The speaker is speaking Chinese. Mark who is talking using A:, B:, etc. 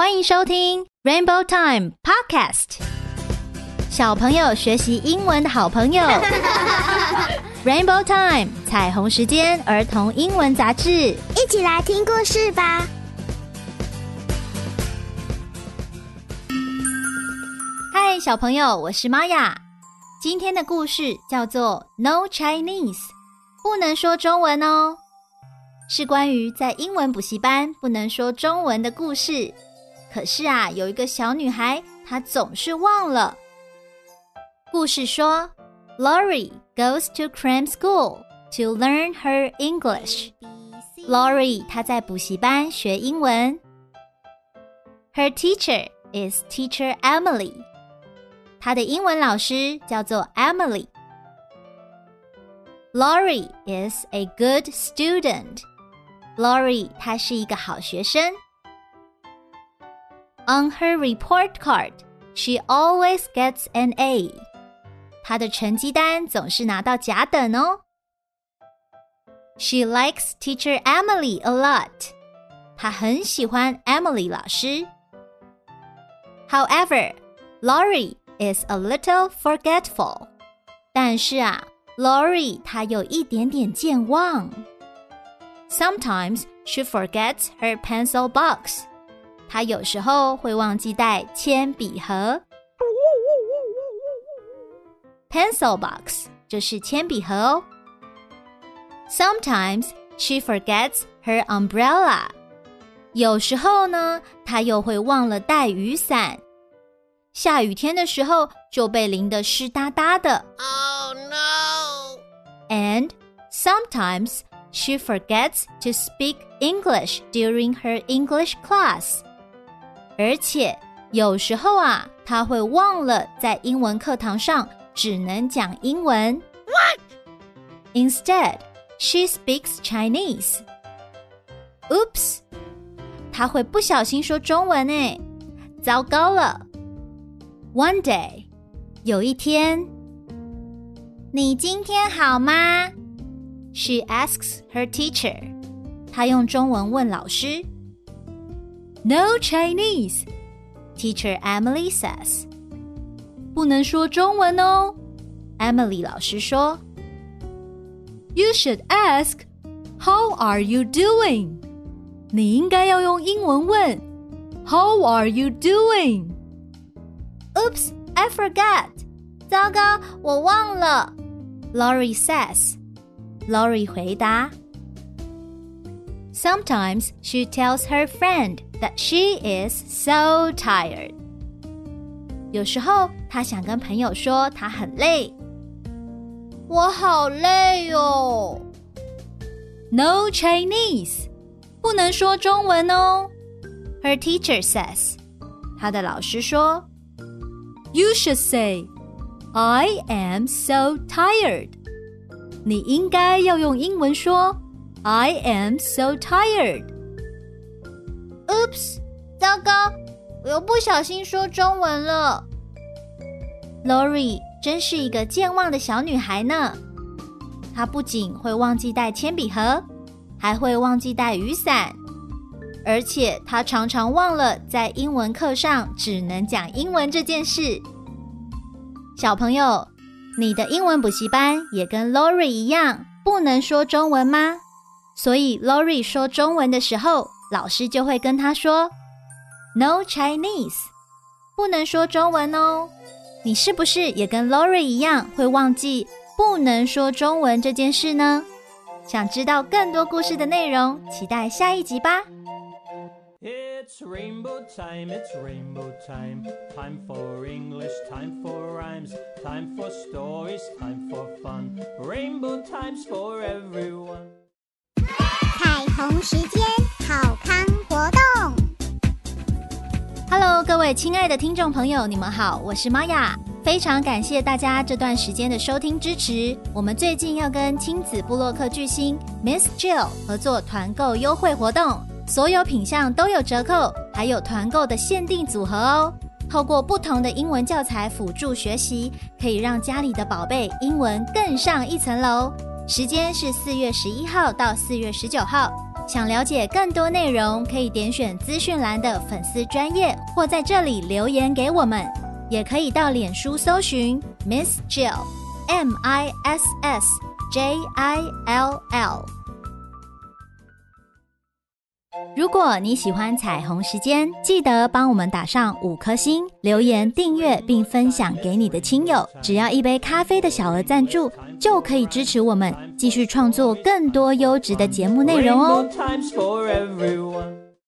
A: 欢迎收听 Rainbow Time Podcast，小朋友学习英文的好朋友。Rainbow Time 彩虹时间儿童英文杂志，
B: 一起来听故事吧。
A: 嗨，小朋友，我是玛雅。今天的故事叫做 No Chinese，不能说中文哦，是关于在英文补习班不能说中文的故事。可是啊，有一个小女孩，她总是忘了。故事说，Lori goes to cram school to learn her English. Lori 她在补习班学英文。Her teacher is Teacher Emily. 她的英文老师叫做 Emily. Lori is a good student. Lori 她是一个好学生。 On her report card, she always gets an A. 她的成绩单总是拿到甲等哦。She likes teacher Emily a lot. 她很喜欢 Emily 老师。However, Lori is a little forgetful. 但是啊，Lori 她有一点点健忘。Sometimes she forgets her pencil box. 他有时候会忘记带铅笔盒，pencil box 就是铅笔盒哦。Sometimes she forgets her umbrella。有时候呢，她又会忘了带雨伞。下雨天的时候就被淋得湿哒哒的。Oh no! And sometimes she forgets to speak English during her English class. 而且有时候啊，他会忘了在英文课堂上只能讲英文。What? Instead, she speaks Chinese. Oops! 他会不小心说中文诶，糟糕了。One day，有一天，你今天好吗？She asks her teacher. 她用中文问老师。No Chinese, Teacher Emily says. 不能说中文哦，Emily 老师说。You should ask, How are you doing? 你应该要用英文问，How are you doing? Oops, I forgot. 糟糕，我忘了。Lori says. Lori 回答。Sometimes she tells her friend that she is so tired. 有时候她想跟朋友说她很累。我好累哦。No Chinese，不能说中文哦。Her teacher says，她的老师说，You should say, I am so tired. 你应该要用英文说。I am so tired. Oops，糟糕，我又不小心说中文了。Lori 真是一个健忘的小女孩呢。她不仅会忘记带铅笔盒，还会忘记带雨伞，而且她常常忘了在英文课上只能讲英文这件事。小朋友，你的英文补习班也跟 Lori 一样，不能说中文吗？所以，Lori 说中文的时候，老师就会跟他说：“No Chinese，不能说中文哦。”你是不是也跟 Lori 一样会忘记不能说中文这件事呢？想知道更多故事的内容，期待下一集吧。
C: It's rainbow time, it's rainbow time. Time for English, time for rhymes, time for stories, time for fun. Rainbow times for everyone.
B: 彩虹
A: 时间，位亲爱的听众朋友，你们好，我是玛雅，非常感谢大家这段时间的收听支持。我们最近要跟亲子布洛克巨星 Miss Jill 合作团购优惠活动，所有品项都有折扣，还有团购的限定组合哦。透过不同的英文教材辅助学习，可以让家里的宝贝英文更上一层楼。时间是四月十一号到四月十九号，想了解更多内容，可以点选资讯栏的粉丝专业，或在这里留言给我们。也可以到脸书搜寻 Miss Jill M I S S J I L L。如果你喜欢彩虹时间，记得帮我们打上五颗星，留言订阅并分享给你的亲友。只要一杯咖啡的小额赞助，就可以支持我们继续创作更多优质的节目内容哦。